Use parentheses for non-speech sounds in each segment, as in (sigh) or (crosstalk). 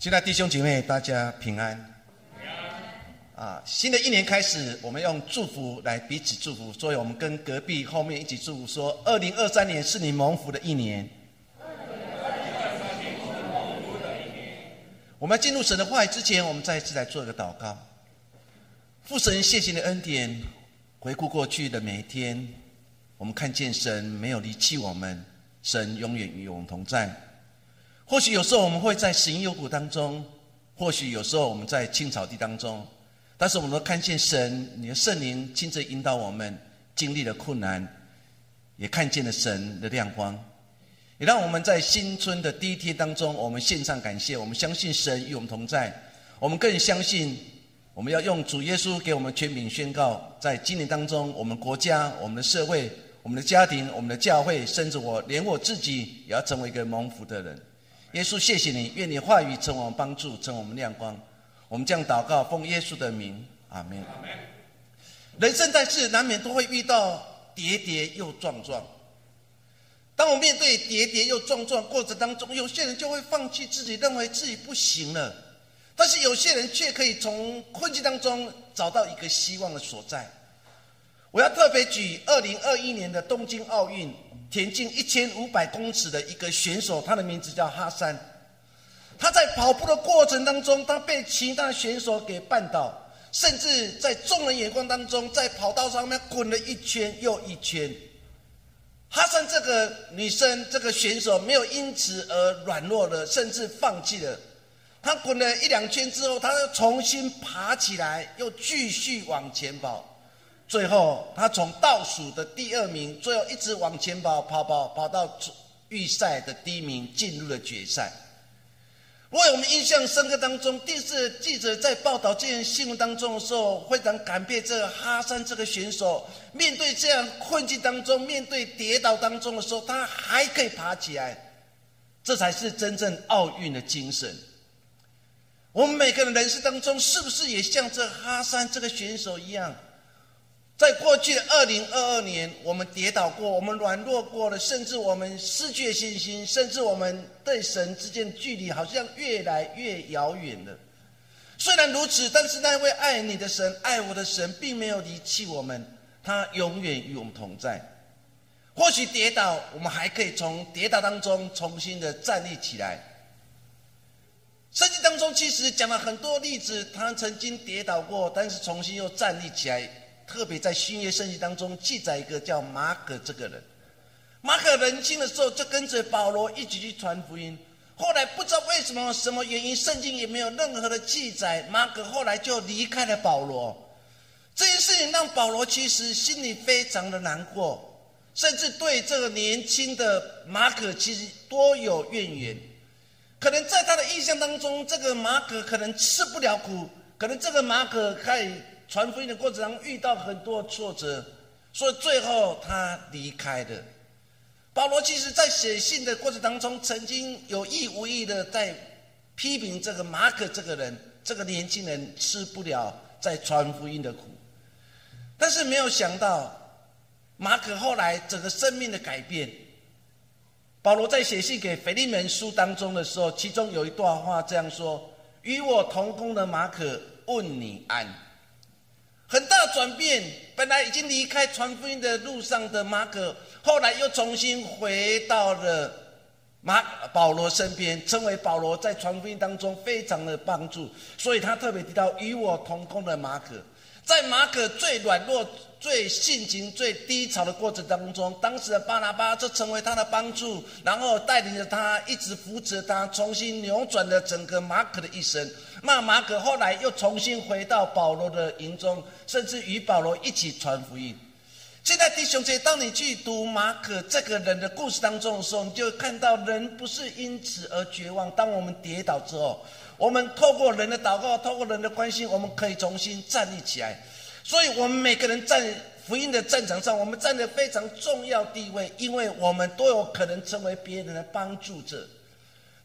亲爱的弟兄姐妹，大家平安。啊，新的一年开始，我们用祝福来彼此祝福，所以我们跟隔壁后面一起祝福说：二零二三年是你蒙福的一年。我们进入神的话语之前，我们再一次来做一个祷告。父神，谢谢你的恩典，回顾过去的每一天，我们看见神没有离弃我们，神永远与我们同在。或许有时候我们会在死荫幽谷当中，或许有时候我们在青草地当中，但是我们都看见神，你的圣灵亲自引导我们，经历了困难，也看见了神的亮光，也让我们在新春的第一天当中，我们献上感谢。我们相信神与我们同在，我们更相信我们要用主耶稣给我们全柄宣告，在今年当中，我们国家、我们的社会、我们的家庭、我们的教会，甚至我连我自己，也要成为一个蒙福的人。耶稣，谢谢你，愿你话语成我们帮助，成我们亮光。我们将祷告，奉耶稣的名，阿门。人生在世，难免都会遇到跌跌又撞撞。当我面对跌跌又撞撞过程当中，有些人就会放弃自己，认为自己不行了；但是有些人却可以从困境当中找到一个希望的所在。我要特别举二零二一年的东京奥运。田径一千五百公尺的一个选手，他的名字叫哈山。他在跑步的过程当中，他被其他选手给绊倒，甚至在众人眼光当中，在跑道上面滚了一圈又一圈。哈山这个女生，这个选手没有因此而软弱了，甚至放弃了。她滚了一两圈之后，她又重新爬起来，又继续往前跑。最后，他从倒数的第二名，最后一直往前跑，跑跑跑到预赛的第一名，进入了决赛。为我们印象深刻当中，电视记者在报道这件新闻当中的时候，非常感佩这个哈山这个选手，面对这样困境当中，面对跌倒当中的时候，他还可以爬起来，这才是真正奥运的精神。我们每个人人生当中，是不是也像这哈山这个选手一样？在过去的二零二二年，我们跌倒过，我们软弱过了，甚至我们失去信心，甚至我们对神之间的距离好像越来越遥远了。虽然如此，但是那位爱你的神、爱我的神，并没有离弃我们，他永远与我们同在。或许跌倒，我们还可以从跌倒当中重新的站立起来。圣经当中其实讲了很多例子，他曾经跌倒过，但是重新又站立起来。特别在新约圣经当中记载一个叫马可这个人，马可年轻的时候就跟着保罗一起去传福音，后来不知道为什么什么原因，圣经也没有任何的记载，马可后来就离开了保罗。这件事情让保罗其实心里非常的难过，甚至对这个年轻的马可其实多有怨言。可能在他的印象当中，这个马可可能吃不了苦，可能这个马可可以。传福音的过程中遇到很多挫折，所以最后他离开的。保罗其实在写信的过程当中，曾经有意无意的在批评这个马可这个人，这个年轻人吃不了在传福音的苦。但是没有想到，马可后来整个生命的改变。保罗在写信给腓利门书当中的时候，其中有一段话这样说：“与我同工的马可问你安。”很大转变，本来已经离开传福音的路上的马可，后来又重新回到了马保罗身边，成为保罗在传福音当中非常的帮助。所以他特别提到与我同工的马可，在马可最软弱。最性情最低潮的过程当中，当时的巴拿巴就成为他的帮助，然后带领着他，一直扶持他，重新扭转了整个马可的一生。那马可后来又重新回到保罗的营中，甚至与保罗一起传福音。现在弟兄姐，当你去读马可这个人的故事当中的时候，你就看到人不是因此而绝望。当我们跌倒之后，我们透过人的祷告，透过人的关心，我们可以重新站立起来。所以，我们每个人在福音的战场上，我们占着非常重要地位，因为我们都有可能成为别人的帮助者。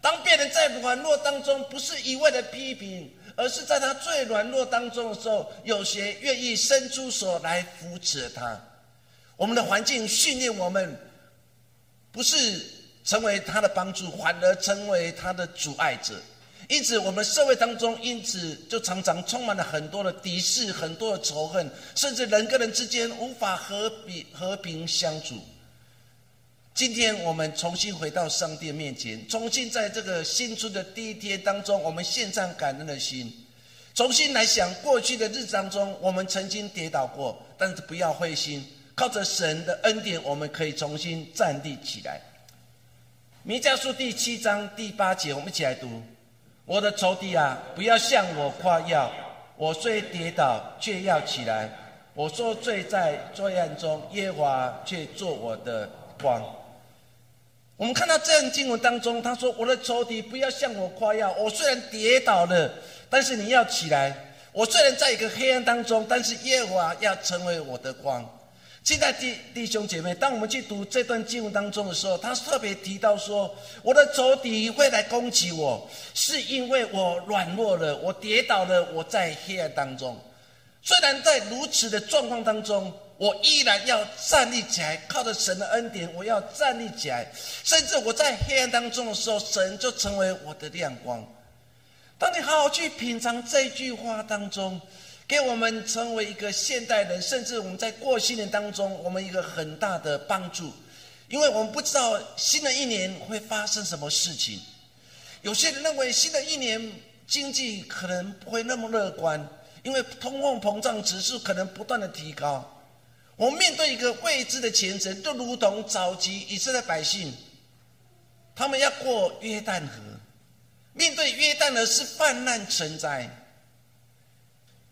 当别人在软弱当中，不是一味的批评，而是在他最软弱当中的时候，有些愿意伸出手来扶持他。我们的环境训练我们，不是成为他的帮助，反而成为他的阻碍者。因此，我们社会当中，因此就常常充满了很多的敌视、很多的仇恨，甚至人跟人之间无法和平和平相处。今天我们重新回到上帝面前，重新在这个新春的第一天当中，我们献上感恩的心，重新来想过去的日子当中，我们曾经跌倒过，但是不要灰心，靠着神的恩典，我们可以重新站立起来。弥迦书第七章第八节，我们一起来读。我的仇敌啊，不要向我夸耀。我虽跌倒，却要起来。我说罪在罪案中，耶华却做我的光。我们看到这样经文当中，他说：“我的仇敌不要向我夸耀。我虽然跌倒了，但是你要起来。我虽然在一个黑暗当中，但是耶和华要成为我的光。”现在弟弟兄姐妹，当我们去读这段经文当中的时候，他特别提到说：“我的仇敌会来攻击我，是因为我软弱了，我跌倒了，我在黑暗当中。虽然在如此的状况当中，我依然要站立起来，靠着神的恩典，我要站立起来。甚至我在黑暗当中的时候，神就成为我的亮光。当你好好去品尝这句话当中。”给我们成为一个现代人，甚至我们在过新年当中，我们一个很大的帮助，因为我们不知道新的一年会发生什么事情。有些人认为新的一年经济可能不会那么乐观，因为通货膨胀指数可能不断的提高。我们面对一个未知的前程，就如同早期以色列百姓，他们要过约旦河，面对约旦河是泛滥成灾。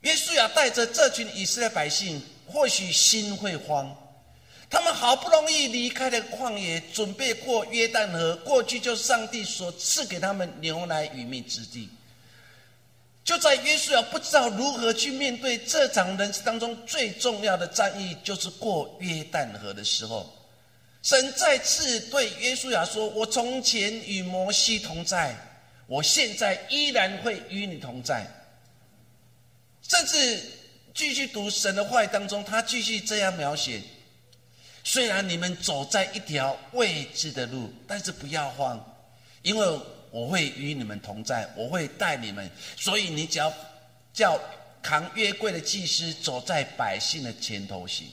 约书亚带着这群以色列百姓，或许心会慌。他们好不容易离开了旷野，准备过约旦河，过去就上帝所赐给他们牛奶与蜜之地。就在约书亚不知道如何去面对这场人生当中最重要的战役，就是过约旦河的时候，神再次对约书亚说：“我从前与摩西同在，我现在依然会与你同在。”甚至继续读神的话语当中，他继续这样描写：虽然你们走在一条未知的路，但是不要慌，因为我会与你们同在，我会带你们。所以你只要叫扛约柜的祭司走在百姓的前头行。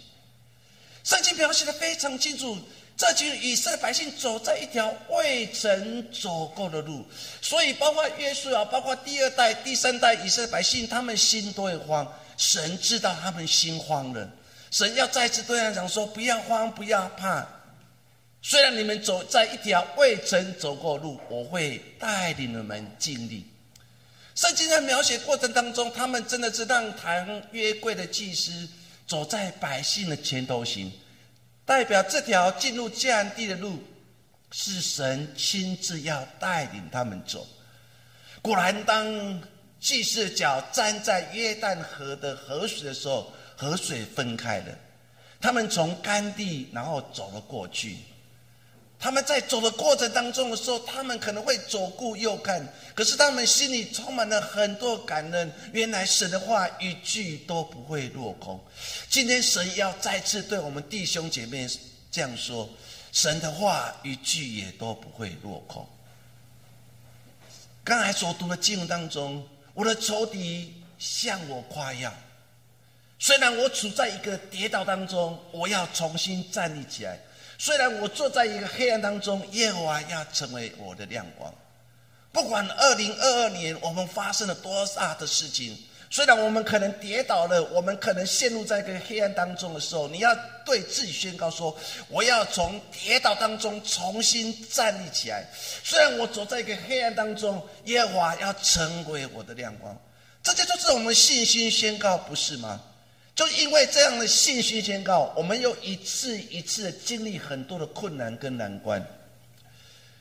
圣经描写的非常清楚。这群以色列百姓走在一条未曾走过的路，所以包括约书亚，包括第二代、第三代以色列百姓，他们心都会慌。神知道他们心慌了，神要再次对他讲说：“不要慌，不要怕。虽然你们走在一条未曾走过路，我会带领你们经历。”圣经在描写过程当中，他们真的是让谈约柜的祭司走在百姓的前头行。代表这条进入迦南地的路，是神亲自要带领他们走。果然，当祭司脚站在约旦河的河水的时候，河水分开了，他们从干地然后走了过去。他们在走的过程当中的时候，他们可能会左顾右看，可是他们心里充满了很多感恩。原来神的话一句都不会落空。今天神要再次对我们弟兄姐妹这样说：神的话一句也都不会落空。刚才所读的经文当中，我的仇敌向我夸耀，虽然我处在一个跌倒当中，我要重新站立起来。虽然我坐在一个黑暗当中，耶和华要成为我的亮光。不管二零二二年我们发生了多大的事情，虽然我们可能跌倒了，我们可能陷入在一个黑暗当中的时候，你要对自己宣告说：我要从跌倒当中重新站立起来。虽然我走在一个黑暗当中，耶和华要成为我的亮光。这就就是我们信心宣告，不是吗？就因为这样的信息宣告，我们又一次一次的经历很多的困难跟难关。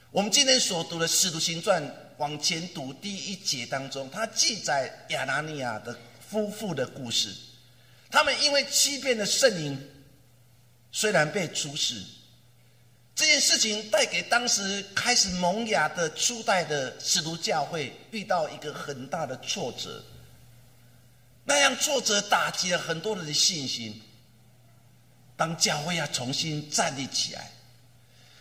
我们今天所读的《使徒行传》往前读第一节当中，它记载亚拿尼亚的夫妇的故事。他们因为欺骗了圣灵，虽然被处死，这件事情带给当时开始萌芽的初代的使徒教会遇到一个很大的挫折。那样挫折打击了很多人的信心。当教会要重新站立起来，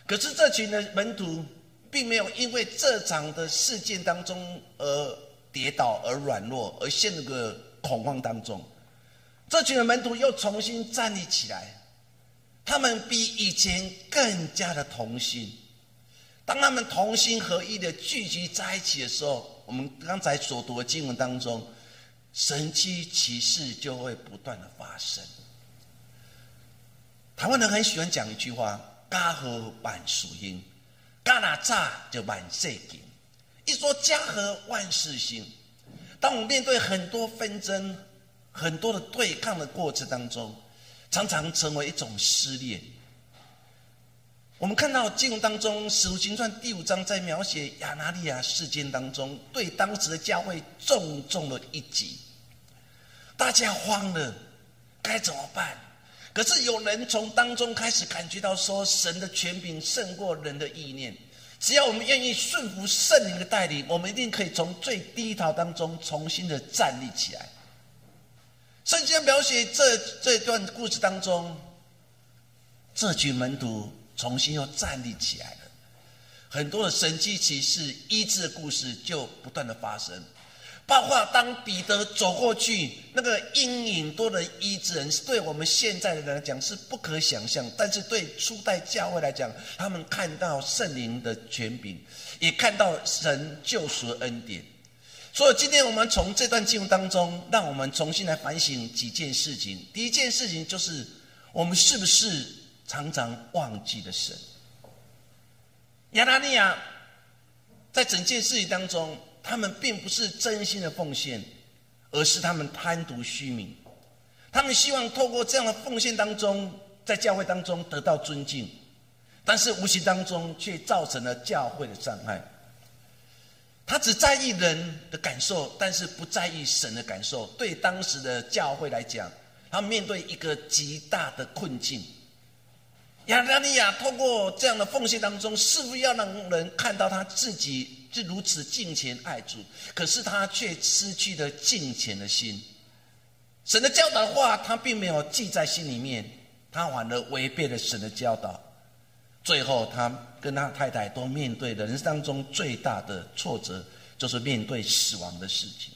可是这群的门徒并没有因为这场的事件当中而跌倒、而软弱、而陷入个恐慌当中。这群的门徒又重新站立起来，他们比以前更加的同心。当他们同心合一的聚集在一起的时候，我们刚才所读的经文当中，神迹奇事就会不断的发生。台湾人很喜欢讲一句话：“家和万事兴，家哪炸就万事兴。”一说家和万事兴，当我们面对很多纷争、很多的对抗的过程当中，常常成为一种撕裂。我们看到经文当中《使徒行传》第五章在描写亚拿利亚事件当中，对当时的教会重重的一击，大家慌了，该怎么办？可是有人从当中开始感觉到说，神的权柄胜过人的意念。只要我们愿意顺服圣灵的带领，我们一定可以从最低潮当中重新的站立起来。圣经描写这这段故事当中，这群门徒重新又站立起来了，很多的神迹奇事医治的故事就不断的发生。包括当彼得走过去，那个阴影多的医治人，对我们现在的人来讲是不可想象，但是对初代教会来讲，他们看到圣灵的权柄，也看到神救赎恩典。所以今天我们从这段经文当中，让我们重新来反省几件事情。第一件事情就是，我们是不是常常忘记了神？亚拿尼亚在整件事情当中。他们并不是真心的奉献，而是他们贪图虚名。他们希望透过这样的奉献当中，在教会当中得到尊敬，但是无形当中却造成了教会的伤害。他只在意人的感受，但是不在意神的感受。对当时的教会来讲，他面对一个极大的困境。亚当尼亚透过这样的奉献当中，是不是要让人看到他自己。是如此敬虔爱主，可是他却失去了敬虔的心。神的教导的话，他并没有记在心里面，他反而违背了神的教导。最后，他跟他太太都面对人生当中最大的挫折，就是面对死亡的事情。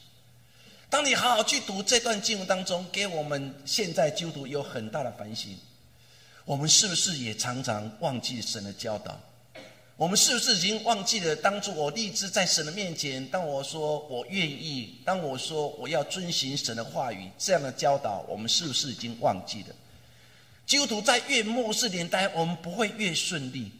当你好好去读这段经文当中，给我们现在基督徒有很大的反省。我们是不是也常常忘记神的教导？我们是不是已经忘记了当初我立志在神的面前，当我说我愿意，当我说我要遵循神的话语这样的教导，我们是不是已经忘记了？基督徒在越末世年代，我们不会越顺利；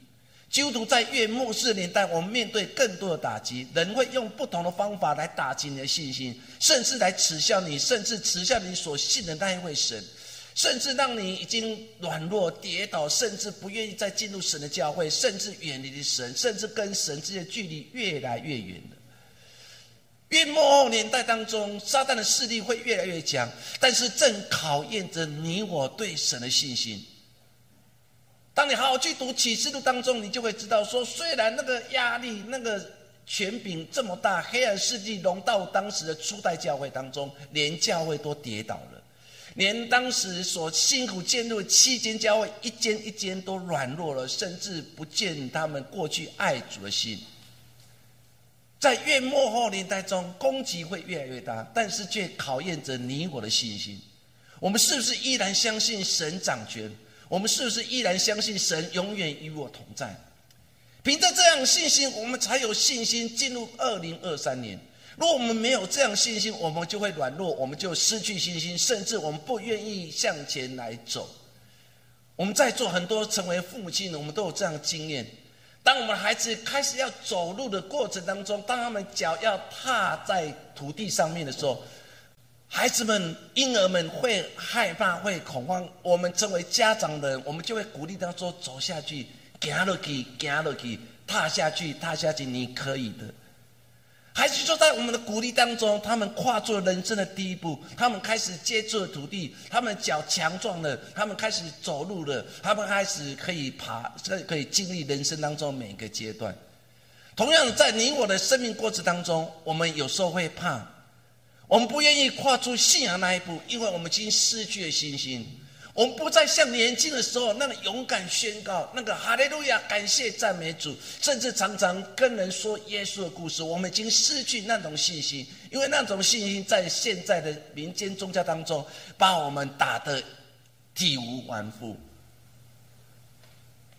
基督徒在越末世年代，我们面对更多的打击，人会用不同的方法来打击你的信心，甚至来耻笑你，甚至耻笑你所信的那一位神。甚至让你已经软弱跌倒，甚至不愿意再进入神的教会，甚至远离了神，甚至跟神之间的距离越来越远了。越末后年代当中，撒旦的势力会越来越强，但是正考验着你我对神的信心。当你好好去读启示录当中，你就会知道说，虽然那个压力、那个权柄这么大，黑暗势力融到当时的初代教会当中，连教会都跌倒了。连当时所辛苦建立的七间教会，一间一间都软弱了，甚至不见他们过去爱主的心。在越末后年代中，攻击会越来越大，但是却考验着你我的信心。我们是不是依然相信神掌权？我们是不是依然相信神永远与我同在？凭着这样信心，我们才有信心进入二零二三年。如果我们没有这样信心，我们就会软弱，我们就失去信心，甚至我们不愿意向前来走。我们在座很多成为父母亲的，我们都有这样的经验。当我们孩子开始要走路的过程当中，当他们脚要踏在土地上面的时候，孩子们、婴儿们会害怕、会恐慌。我们成为家长的，我们就会鼓励他说：“走下去，行下去，行下去，踏下去，踏下去，你可以的。”还是就在我们的鼓励当中，他们跨出了人生的第一步，他们开始接触了土地，他们脚强壮了，他们开始走路了，他们开始可以爬，可可以经历人生当中每一个阶段。同样，在你我的生命过程当中，我们有时候会怕，我们不愿意跨出信仰那一步，因为我们已经失去了信心。我们不再像年轻的时候那个勇敢宣告，那个哈利路亚，感谢赞美主，甚至常常跟人说耶稣的故事。我们已经失去那种信心，因为那种信心在现在的民间宗教当中，把我们打得体无完肤。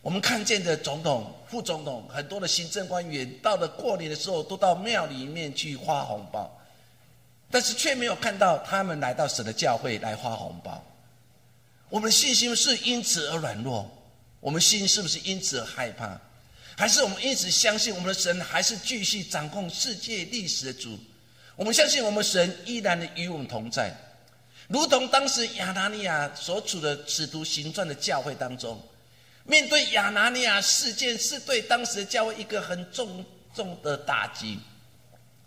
我们看见的总统、副总统，很多的行政官员，到了过年的时候，都到庙里面去发红包，但是却没有看到他们来到神的教会来发红包。我们的信心是因此而软弱，我们心是不是因此而害怕？还是我们因此相信我们的神还是继续掌控世界历史的主？我们相信我们神依然的与我们同在，如同当时亚拿尼亚所处的使徒行传的教会当中，面对亚拿尼亚事件是对当时的教会一个很重重的打击，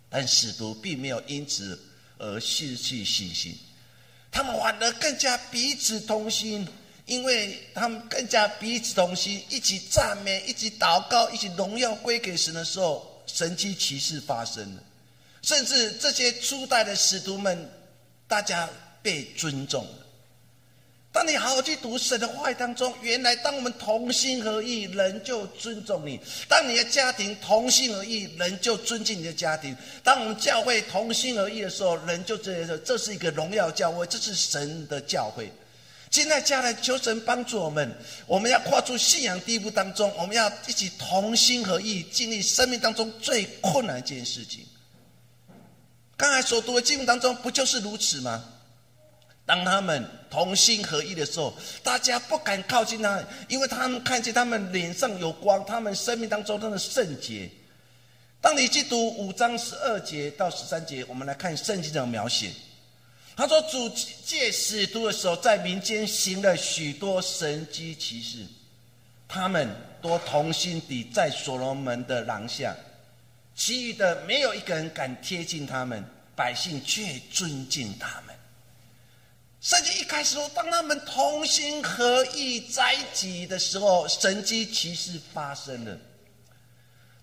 但使徒并没有因此而失去信心。他们反而更加彼此同心，因为他们更加彼此同心，一起赞美，一起祷告，一起荣耀归给神的时候，神迹奇事发生了，甚至这些初代的使徒们，大家被尊重了。当你好好去读神的话语当中，原来当我们同心合意，人就尊重你；当你的家庭同心合意，人就尊敬你的家庭；当我们教会同心合意的时候，人就觉得这是一个荣耀教会，这是神的教会。现在家人求神帮助我们，我们要跨出信仰第一步当中，我们要一起同心合意，经历生命当中最困难一件事情。刚才所读的经文当中，不就是如此吗？当他们同心合意的时候，大家不敢靠近他，因为他们看见他们脸上有光，他们生命当中的圣洁。当你去读五章十二节到十三节，我们来看圣经的描写。他说：“主借使徒的时候，在民间行了许多神迹奇事，他们都同心地在所罗门的廊下，其余的没有一个人敢贴近他们，百姓却尊敬他们。”圣经一开始说，当他们同心合意在一起的时候，神迹奇事发生了。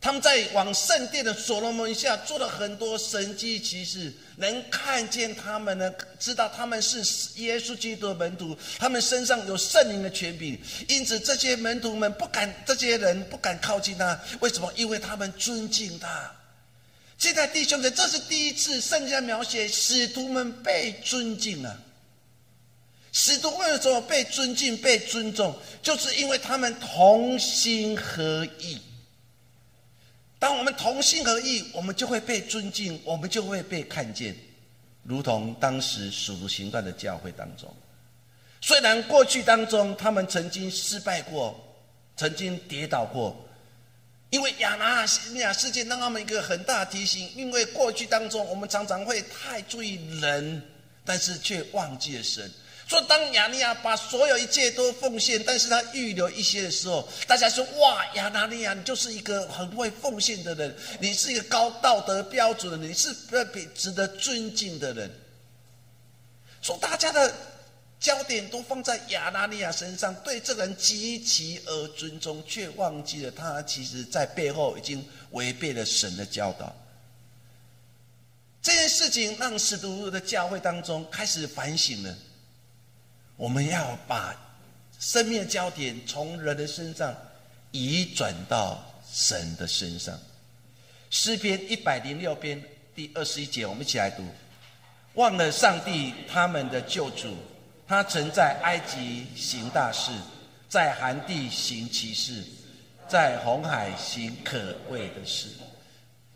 他们在往圣殿的所罗门下做了很多神迹奇事，能看见他们呢，知道他们是耶稣基督的门徒，他们身上有圣灵的权柄，因此这些门徒们不敢，这些人不敢靠近他。为什么？因为他们尊敬他。现在弟兄们，这是第一次圣经描写使徒们被尊敬了。使徒为什么被尊敬、被尊重？就是因为他们同心合意。当我们同心合意，我们就会被尊敬，我们就会被看见，如同当时使徒行传的教会当中。虽然过去当中他们曾经失败过，曾经跌倒过，因为亚拿尼亚事件让他们一个很大的提醒。因为过去当中，我们常常会太注意人，但是却忘记了神。说当亚尼亚把所有一切都奉献，但是他预留一些的时候，大家说哇，亚拿尼亚你就是一个很会奉献的人，你是一个高道德标准的人，你是特别值得尊敬的人。说大家的焦点都放在亚拿尼亚身上，对这个人极其而尊重，却忘记了他其实在背后已经违背了神的教导。这件事情让使徒的教会当中开始反省了。我们要把生命的焦点从人的身上移转到神的身上。诗篇一百零六篇第二十一节，我们一起来读：忘了上帝他们的救主，他曾在埃及行大事，在寒地行奇事，在红海行可畏的事。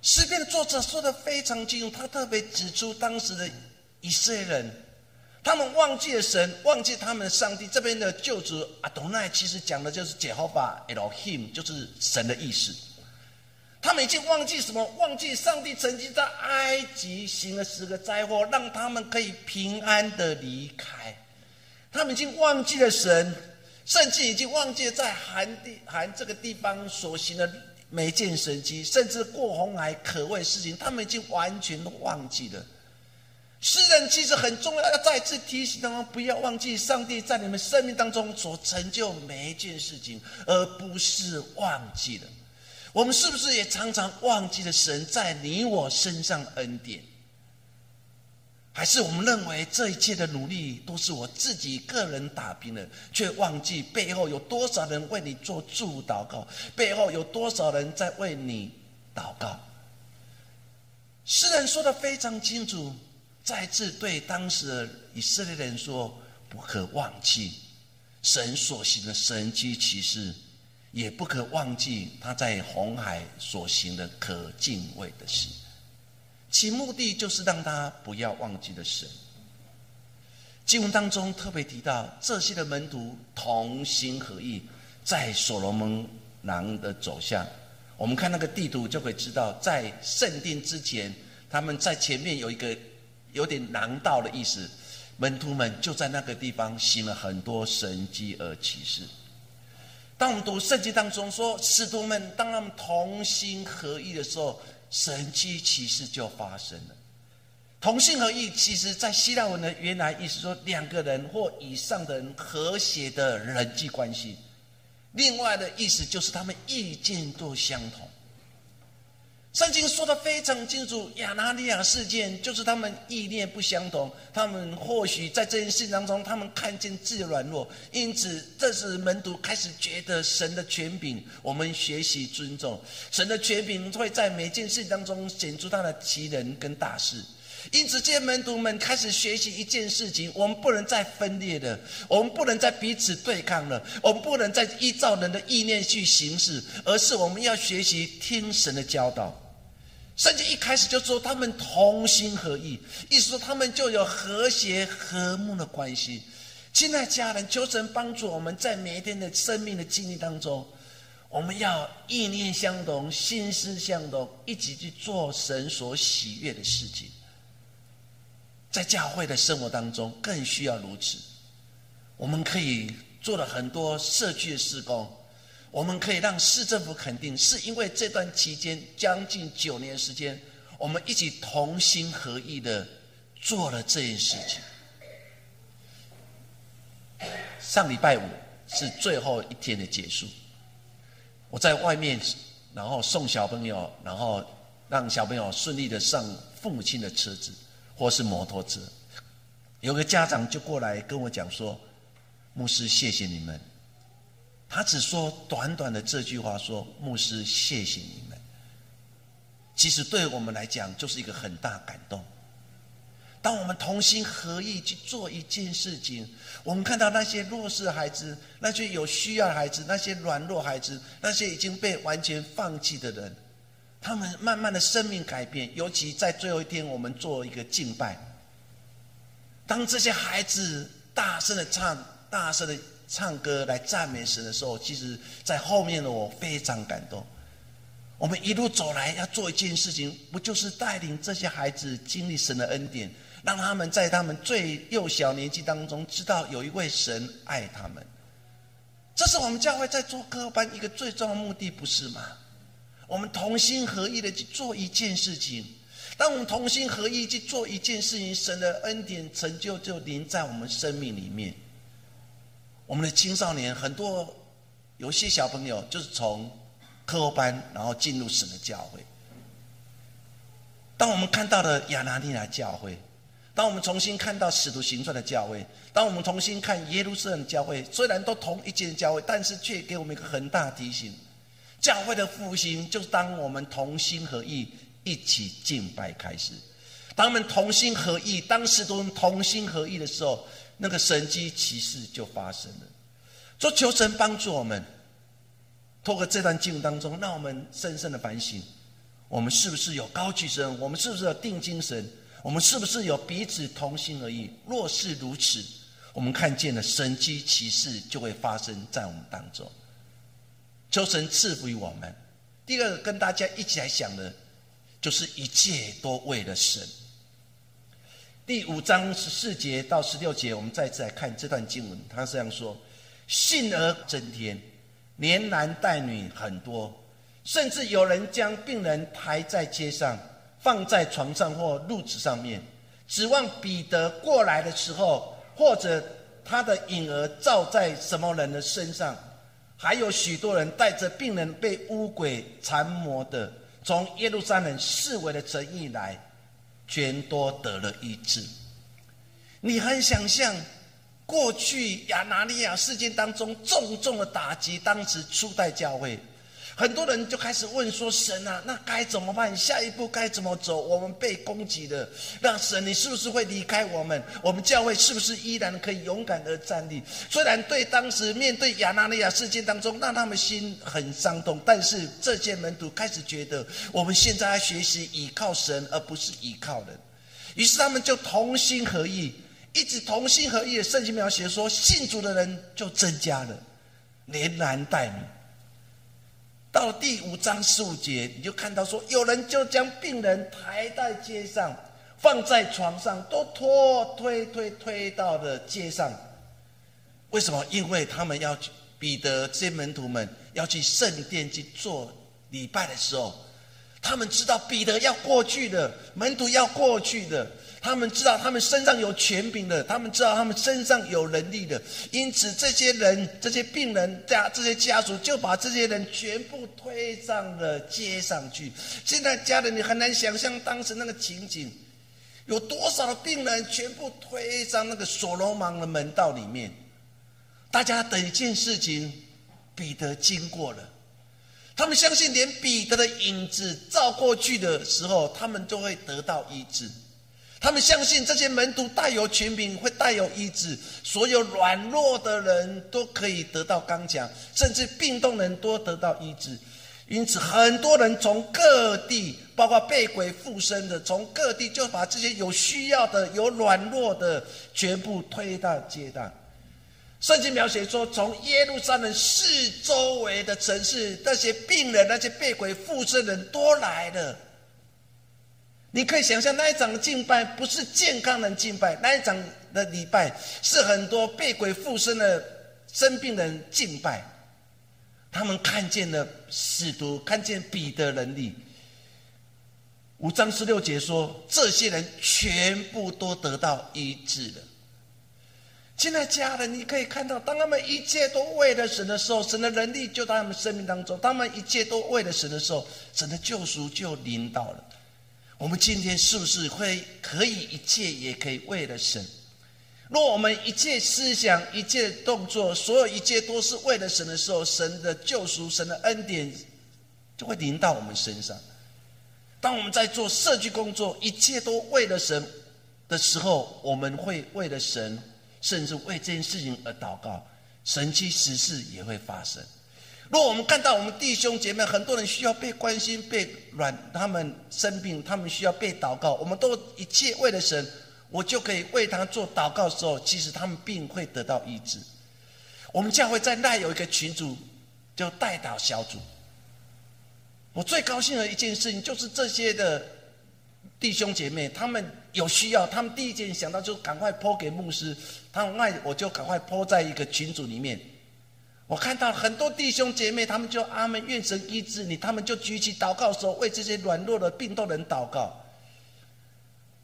诗篇的作者说的非常清楚，他特别指出当时的以色列人。他们忘记了神，忘记他们上帝。这边的救主阿多奈其实讲的就是杰和巴 Elohim，就是神的意思。他们已经忘记什么？忘记上帝曾经在埃及行了十个灾祸，让他们可以平安的离开。他们已经忘记了神，甚至已经忘记在寒地寒这个地方所行的每件神迹，甚至过红海可畏事情，他们已经完全忘记了。诗人其实很重要，要再次提醒他们，不要忘记上帝在你们生命当中所成就每一件事情，而不是忘记了。我们是不是也常常忘记了神在你我身上恩典？还是我们认为这一切的努力都是我自己个人打拼的，却忘记背后有多少人为你做祝祷告，背后有多少人在为你祷告？诗人说的非常清楚，再次对当时的以色列人说：不可忘记神所行的神迹奇事，也不可忘记他在红海所行的可敬畏的事。其目的就是让他不要忘记了神。经文当中特别提到，这些的门徒同心合意，在所罗门廊的走向。我们看那个地图就可以知道，在圣殿之前，他们在前面有一个有点廊道的意思。门徒们就在那个地方行了很多神迹而启示。当我们读圣经当中说，使徒们当他们同心合意的时候。神迹奇事就发生了。同心合意，其实在希腊文的原来意思说两个人或以上的人和谐的人际关系。另外的意思就是他们意见都相同。圣经说的非常清楚，亚拿利亚事件就是他们意念不相同，他们或许在这件事当中，他们看见自己的软弱，因此这是门徒开始觉得神的权柄，我们学习尊重神的权柄，会在每件事当中显出他的奇人跟大事。因此，这些门徒们开始学习一件事情：我们不能再分裂了，我们不能再彼此对抗了，我们不能再依照人的意念去行事，而是我们要学习听神的教导。圣经一开始就说他们同心合意，意思说他们就有和谐和睦的关系。亲爱家人，求神帮助我们在每一天的生命的经历当中，我们要意念相同，心思相同，一起去做神所喜悦的事情。在教会的生活当中，更需要如此。我们可以做了很多社区的施工。我们可以让市政府肯定，是因为这段期间将近九年时间，我们一起同心合意的做了这件事情。上礼拜五是最后一天的结束，我在外面，然后送小朋友，然后让小朋友顺利的上父母亲的车子或是摩托车。有个家长就过来跟我讲说：“牧师，谢谢你们。”他只说短短的这句话：“说牧师，谢谢你们。”其实对我们来讲，就是一个很大感动。当我们同心合意去做一件事情，我们看到那些弱势孩子、那些有需要的孩子、那些软弱孩子、那些已经被完全放弃的人，他们慢慢的生命改变。尤其在最后一天，我们做一个敬拜，当这些孩子大声的唱，大声的。唱歌来赞美神的时候，其实，在后面的我非常感动。我们一路走来要做一件事情，不就是带领这些孩子经历神的恩典，让他们在他们最幼小年纪当中，知道有一位神爱他们。这是我们教会在做歌班一个最重要的目的，不是吗？我们同心合意的去做一件事情，当我们同心合意去做一件事情，神的恩典成就就临在我们生命里面。我们的青少年很多，有些小朋友就是从课后班，然后进入神的教会。当我们看到了亚拿尼亚教会，当我们重新看到使徒行传的教会，当我们重新看耶路撒冷教会，虽然都同一间教会，但是却给我们一个很大提醒：教会的复兴就是当我们同心合意一起敬拜开始。当我们同心合意，当使徒同心合意的时候。那个神机骑士就发生了，说求神帮助我们，透过这段经文当中，让我们深深的反省：我们是不是有高举神？我们是不是有定精神？我们是不是有彼此同心而已？若是如此，我们看见了神机骑士就会发生在我们当中。求神赐福于我们。第二个跟大家一起来想的，就是一切都为了神。第五章十四节到十六节，我们再次来看这段经文。他这样说：“信而增添，连男带女很多，甚至有人将病人抬在街上，放在床上或褥子上面，指望彼得过来的时候，或者他的影儿照在什么人的身上。还有许多人带着病人被污鬼缠磨的，从耶路撒冷四围的城邑来。”全多得了医治。你很想象过去亚拿利亚事件当中重重的打击，当时初代教会。很多人就开始问说：“神啊，那该怎么办？下一步该怎么走？我们被攻击了，那神，你是不是会离开我们？我们教会是不是依然可以勇敢的站立？虽然对当时面对亚拿尼亚事件当中，让他们心很伤痛，但是这些门徒开始觉得，我们现在要学习倚靠神，而不是倚靠人。于是他们就同心合意，一直同心合意的圣经描写说，信主的人就增加了，连男带女。到了第五章十五节，你就看到说，有人就将病人抬在街上，放在床上，都拖推推推到了街上。为什么？因为他们要去彼得这些门徒们要去圣殿去做礼拜的时候，他们知道彼得要过去的，门徒要过去的。他们知道他们身上有权柄的，他们知道他们身上有能力的，因此这些人、这些病人家、这些家属就把这些人全部推上了街上去。现在家人你很难想象当时那个情景，有多少的病人全部推上那个所罗门的门道里面。大家等一件事情，彼得经过了，他们相信连彼得的影子照过去的时候，他们都会得到医治。他们相信这些门徒带有权柄，会带有医治，所有软弱的人都可以得到刚强，甚至病痛人都得到医治。因此，很多人从各地，包括被鬼附身的，从各地就把这些有需要的、有软弱的，全部推到街道。圣经描写说，从耶路撒冷四周围的城市，那些病人、那些被鬼附身的人都来了。你可以想象那一场的敬拜不是健康人敬拜，那一场的礼拜是很多被鬼附身的生病人敬拜。他们看见了使徒，看见彼得能力。五章十六节说，这些人全部都得到医治了。亲爱的家人，你可以看到，当他们一切都为了神的时候，神的能力就在他们生命当中；当他们一切都为了神的时候，神的救赎就临到了。我们今天是不是会可以一切也可以为了神？若我们一切思想、一切动作、所有一切都是为了神的时候，神的救赎、神的恩典就会临到我们身上。当我们在做社区工作，一切都为了神的时候，我们会为了神，甚至为这件事情而祷告，神奇实事也会发生。若我们看到我们弟兄姐妹很多人需要被关心、被软，他们生病，他们需要被祷告，我们都一切为了神，我就可以为他做祷告的时候，其实他们病会得到医治。我们教会在那有一个群组，叫代祷小组。我最高兴的一件事情就是这些的弟兄姐妹，他们有需要，他们第一件想到就赶快抛给牧师，他们爱我就赶快抛在一个群组里面。我看到很多弟兄姐妹，他们就阿门，愿神医治你。他们就举起祷告手，为这些软弱的病痛人祷告。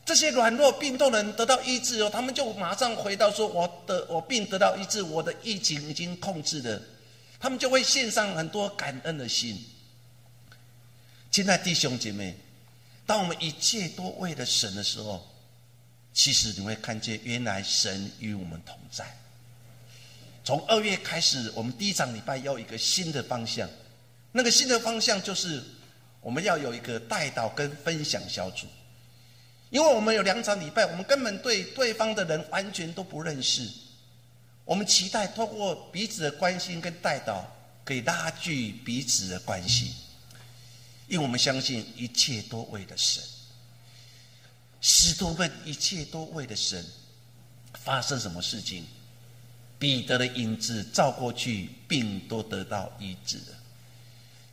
这些软弱病痛人得到医治哦，他们就马上回到说：“我的我病得到医治，我的疫情已经控制了。”他们就会献上很多感恩的心。亲爱弟兄姐妹，当我们一切都为了神的时候，其实你会看见，原来神与我们同在。从二月开始，我们第一场礼拜要一个新的方向。那个新的方向就是我们要有一个带导跟分享小组，因为我们有两场礼拜，我们根本对对方的人完全都不认识。我们期待透过彼此的关心跟带导，可以拉锯彼此的关系，因为我们相信一切都为了神。使徒们一切都为了神，发生什么事情？彼得的影子照过去，病都得到医治了。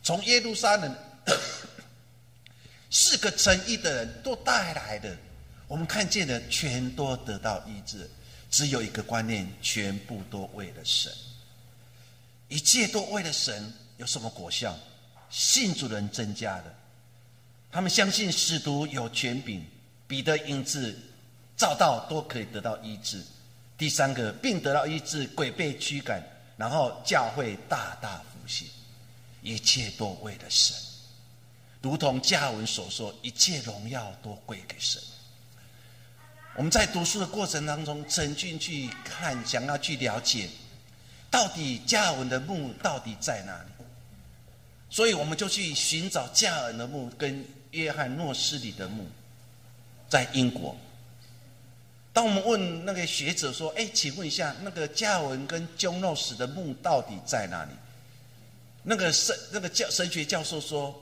从耶路撒冷 (coughs) 四个诚意的人都带来的，我们看见的全都得到医治。只有一个观念，全部都为了神，一切都为了神。有什么果效？信主的人增加的，他们相信使徒有权柄，彼得影子照到都可以得到医治。第三个，病得到医治，鬼被驱赶，然后教会大大复兴，一切都为了神，如同加文所说，一切荣耀都归给神。我们在读书的过程当中，曾经去看，想要去了解，到底加文的墓到底在哪里？所以我们就去寻找加尔文的墓跟约翰诺斯里的墓，在英国。当我们问那个学者说：“哎，请问一下，那个加尔文跟钟诺斯的墓到底在哪里？”那个神那个教神学教授说：“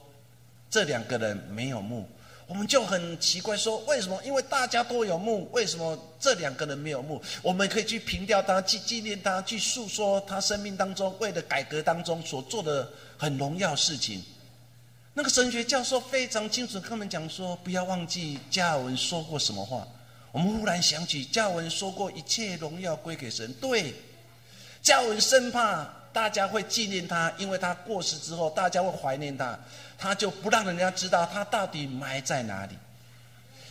这两个人没有墓。”我们就很奇怪说：“为什么？因为大家都有墓，为什么这两个人没有墓？”我们可以去凭吊他，去纪念他，去诉说他生命当中为了改革当中所做的很荣耀事情。那个神学教授非常清楚跟他们讲说：“不要忘记加尔文说过什么话。”我们忽然想起，教文说过：“一切荣耀归给神。”对，教文生怕大家会纪念他，因为他过世之后，大家会怀念他，他就不让人家知道他到底埋在哪里，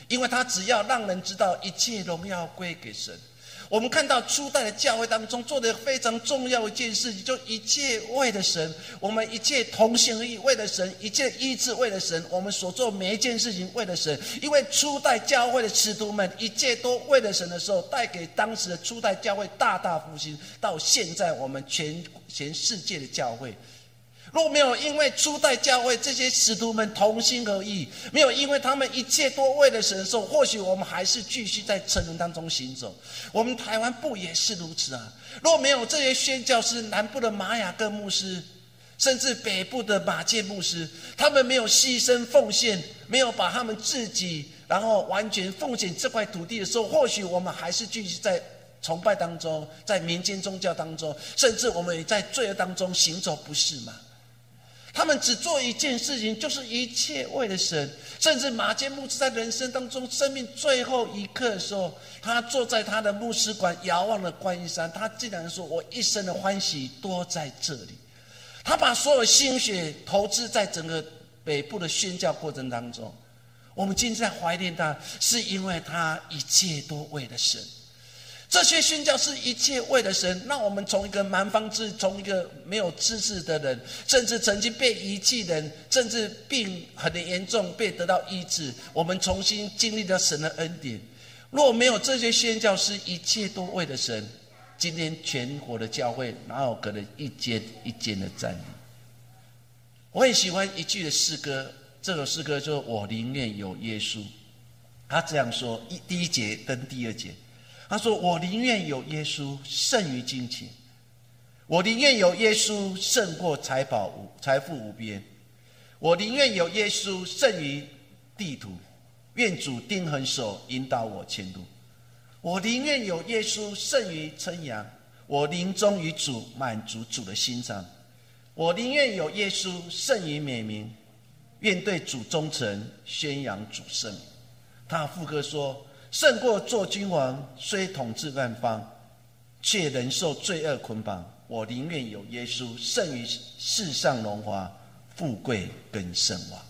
因为他只要让人知道一切荣耀归给神。我们看到初代的教会当中做的非常重要一件事情，就一切为了神，我们一切同心合意为了神，一切医治为了神，我们所做每一件事情为了神。因为初代教会的使徒们一切都为了神的时候，带给当时的初代教会大大复兴。到现在我们全全世界的教会。若没有因为初代教会这些使徒们同心合意，没有因为他们一切都为了神受，或许我们还是继续在沉沦当中行走。我们台湾不也是如此啊？若没有这些宣教师，南部的玛雅各牧师，甚至北部的马介牧师，他们没有牺牲奉献，没有把他们自己然后完全奉献这块土地的时候，或许我们还是继续在崇拜当中，在民间宗教当中，甚至我们也在罪恶当中行走，不是吗？他们只做一件事情，就是一切为了神。甚至马坚牧师在人生当中生命最后一刻的时候，他坐在他的牧师馆，遥望了观音山。他竟然说：“我一生的欢喜多在这里。”他把所有心血投资在整个北部的宣教过程当中。我们今天在怀念他，是因为他一切都为了神。这些宣教是一切为了神，让我们从一个蛮方知，从一个没有知识的人，甚至曾经被遗弃人，甚至病很严重被得到医治，我们重新经历了神的恩典。若没有这些宣教师，一切都为了神，今天全国的教会哪有可能一间一间的站立？我很喜欢一句的诗歌，这首诗歌就是“我宁愿有耶稣”。他这样说：一第一节跟第二节。他说：“我宁愿有耶稣胜于金钱，我宁愿有耶稣胜过财宝无财富无边，我宁愿有耶稣胜于地图。愿主定恒手引导我前路。我宁愿有耶稣胜于称扬，我临终于主满足主的心肠。我宁愿有耶稣胜于美名，愿对主忠诚，宣扬主圣。”他副歌说。胜过做君王，虽统治万方，却忍受罪恶捆绑。我宁愿有耶稣，胜于世上荣华富贵跟圣王。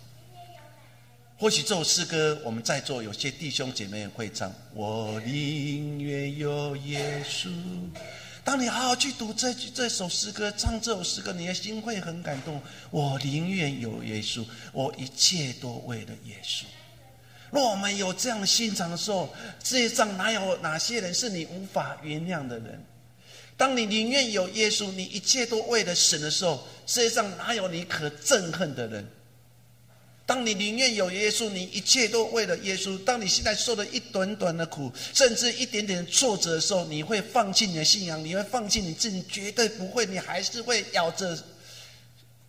或许这首诗歌，我们在座有些弟兄姐妹会唱。我宁愿有耶稣。当你好好去读这这首诗歌，唱这首诗歌，你的心会很感动。我宁愿有耶稣，我一切都为了耶稣。若我们有这样的心肠的时候，世界上哪有哪些人是你无法原谅的人？当你宁愿有耶稣，你一切都为了神的时候，世界上哪有你可憎恨的人？当你宁愿有耶稣，你一切都为了耶稣。当你现在受了一短短的苦，甚至一点点挫折的时候，你会放弃你的信仰，你会放弃你自己，绝对不会，你还是会咬着，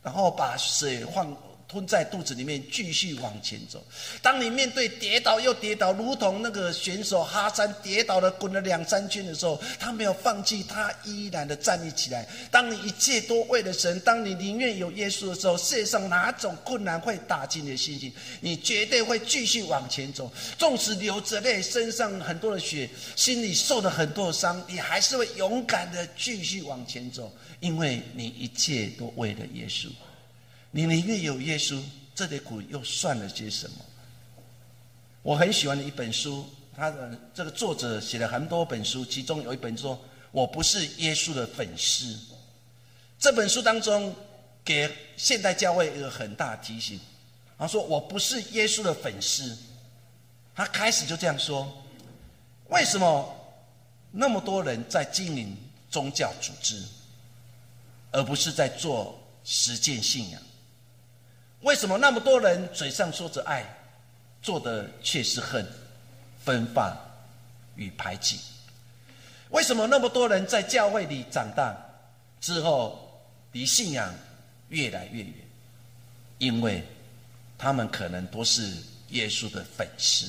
然后把水放。吞在肚子里面，继续往前走。当你面对跌倒又跌倒，如同那个选手哈山跌倒了，滚了两三圈的时候，他没有放弃，他依然的站立起来。当你一切都为了神，当你宁愿有耶稣的时候，世界上哪种困难会打击你的信心？你绝对会继续往前走。纵使流着泪，身上很多的血，心里受了很多的伤，你还是会勇敢的继续往前走，因为你一切都为了耶稣。你宁愿有耶稣，这点苦又算了些什么？我很喜欢的一本书，他的这个作者写了很多本书，其中有一本说：“我不是耶稣的粉丝。”这本书当中给现代教会一个很大提醒。他说：“我不是耶稣的粉丝。”他开始就这样说：“为什么那么多人在经营宗教组织，而不是在做实践信仰？为什么那么多人嘴上说着爱，做的却是恨、分化与排挤？为什么那么多人在教会里长大之后，离信仰越来越远？因为他们可能都是耶稣的粉丝。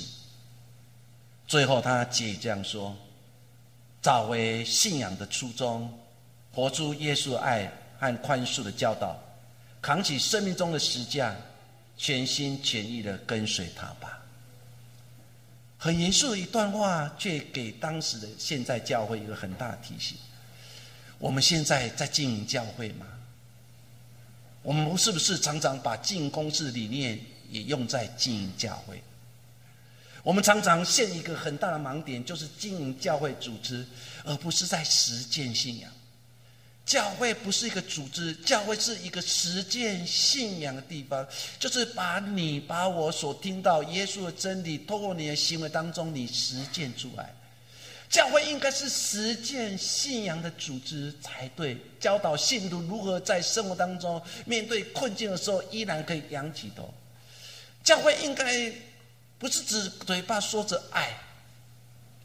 最后，他姐这样说：找回信仰的初衷，活出耶稣的爱和宽恕的教导。扛起生命中的石架，全心全意的跟随他吧。很严肃的一段话，却给当时的现在教会一个很大的提醒：我们现在在经营教会吗？我们是不是常常把进攻式理念也用在经营教会？我们常常陷一个很大的盲点，就是经营教会组织，而不是在实践信仰。教会不是一个组织，教会是一个实践信仰的地方，就是把你把我所听到耶稣的真理，透过你的行为当中，你实践出来。教会应该是实践信仰的组织才对，教导信徒如何在生活当中面对困境的时候依然可以仰起头。教会应该不是只嘴巴说着爱，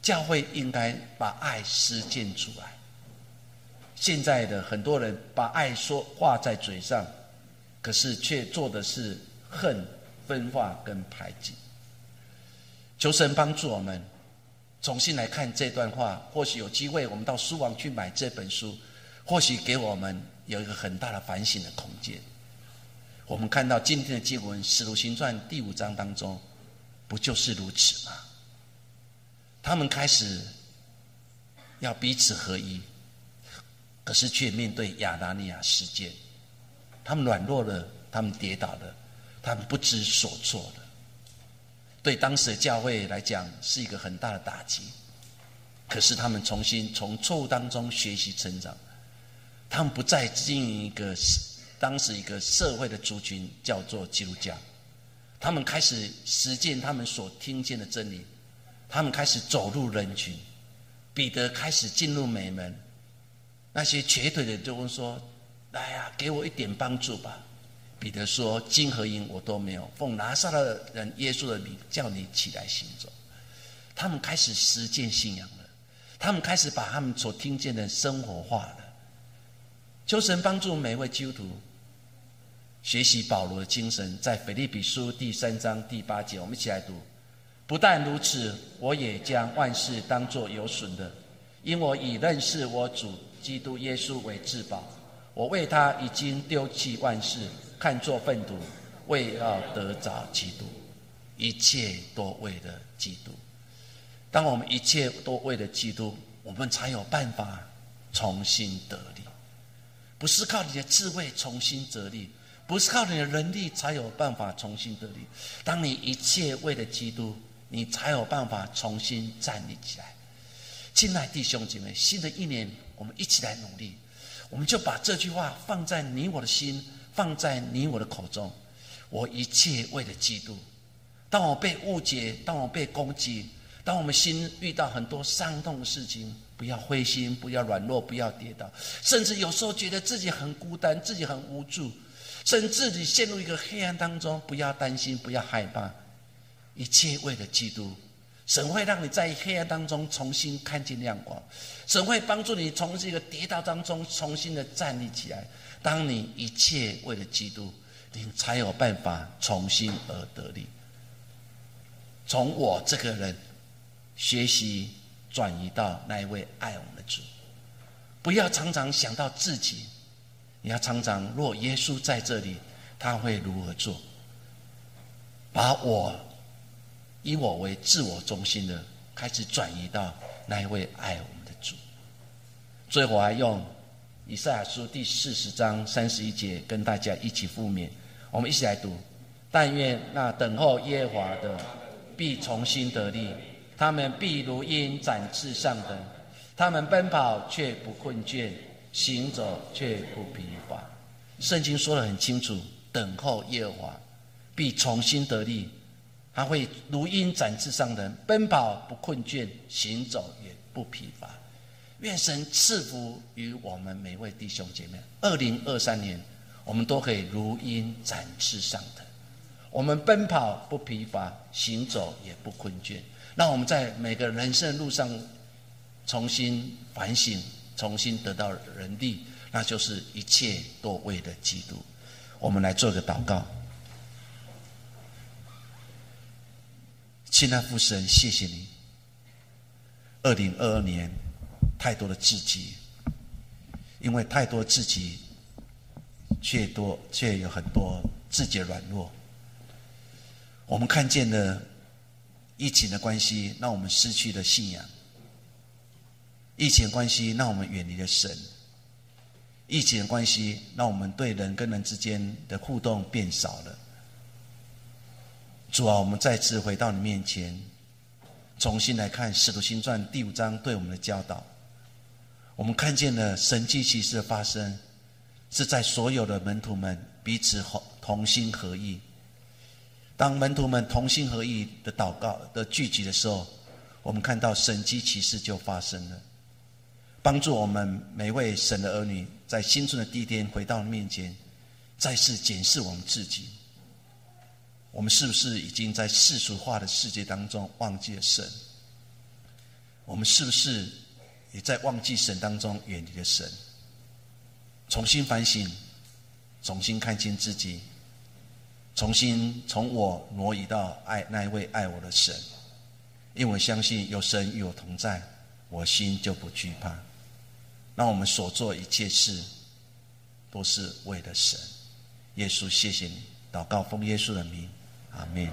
教会应该把爱实践出来。现在的很多人把爱说话在嘴上，可是却做的是恨、分化跟排挤。求神帮助我们重新来看这段话，或许有机会我们到书网去买这本书，或许给我们有一个很大的反省的空间。我们看到今天的经文《使徒行传》第五章当中，不就是如此吗？他们开始要彼此合一。可是却面对亚拿尼亚事件，他们软弱了，他们跌倒了，他们不知所措了。对当时的教会来讲，是一个很大的打击。可是他们重新从错误当中学习成长，他们不再经营一个当时一个社会的族群，叫做基督教。他们开始实践他们所听见的真理，他们开始走入人群。彼得开始进入美门。那些瘸腿的就问说：“来呀，给我一点帮助吧。”彼得说：“金和银我都没有，奉拿撒勒人耶稣的名叫你起来行走。”他们开始实践信仰了，他们开始把他们所听见的生活化了。求神帮助每位基督徒学习保罗的精神，在腓立比书第三章第八节，我们一起来读：“不但如此，我也将万事当作有损的，因我已认识我主。”基督耶稣为至宝，我为他已经丢弃万事，看作粪土，为要得着基督，一切都为了基督。当我们一切都为了基督，我们才有办法重新得力。不是靠你的智慧重新得力，不是靠你的能力才有办法重新得力。当你一切为了基督，你才有办法重新站立起来。亲爱弟兄姐妹，新的一年。我们一起来努力，我们就把这句话放在你我的心，放在你我的口中。我一切为了基督。当我被误解，当我被攻击，当我们心遇到很多伤痛的事情，不要灰心，不要软弱，不要跌倒，甚至有时候觉得自己很孤单，自己很无助，甚至自己陷入一个黑暗当中，不要担心，不要害怕，一切为了基督。神会让你在黑暗当中重新看见亮光，神会帮助你从这个跌倒当中重新的站立起来。当你一切为了基督，你才有办法重新而得力。从我这个人学习转移到那一位爱我们的主，不要常常想到自己，你要常常若耶稣在这里，他会如何做？把我。以我为自我中心的，开始转移到那一位爱我们的主。最后，还用以赛亚书第四十章三十一节跟大家一起复勉。我们一起来读：但愿那等候耶和华的，必重新得力；他们必如鹰展翅上腾，他们奔跑却不困倦，行走却不疲乏。圣经说的很清楚：等候耶和华，必重新得力。他会如鹰展翅上腾，奔跑不困倦，行走也不疲乏。愿神赐福于我们每位弟兄姐妹。二零二三年，我们都可以如鹰展翅上腾，我们奔跑不疲乏，行走也不困倦。让我们在每个人生路上重新反省，重新得到人力，那就是一切都为了基督。我们来做个祷告。亲爱父神，谢谢你。二零二二年，太多的自己，因为太多自己，却多却有很多自己的软弱。我们看见了疫情的关系，让我们失去了信仰；疫情关系让我们远离了神；疫情关系让我们对人跟人之间的互动变少了。主啊，我们再次回到你面前，重新来看《使徒行传》第五章对我们的教导。我们看见了神迹奇事的发生，是在所有的门徒们彼此同同心合意。当门徒们同心合意的祷告的聚集的时候，我们看到神迹奇事就发生了，帮助我们每位神的儿女在新春的第一天回到面前，再次检视我们自己。我们是不是已经在世俗化的世界当中忘记了神？我们是不是也在忘记神当中远离了神？重新反省，重新看清自己，重新从我挪移到爱那一位爱我的神，因为我相信有神与我同在，我心就不惧怕。让我们所做一切事都是为了神。耶稣，谢谢你，祷告奉耶稣的名。Amém.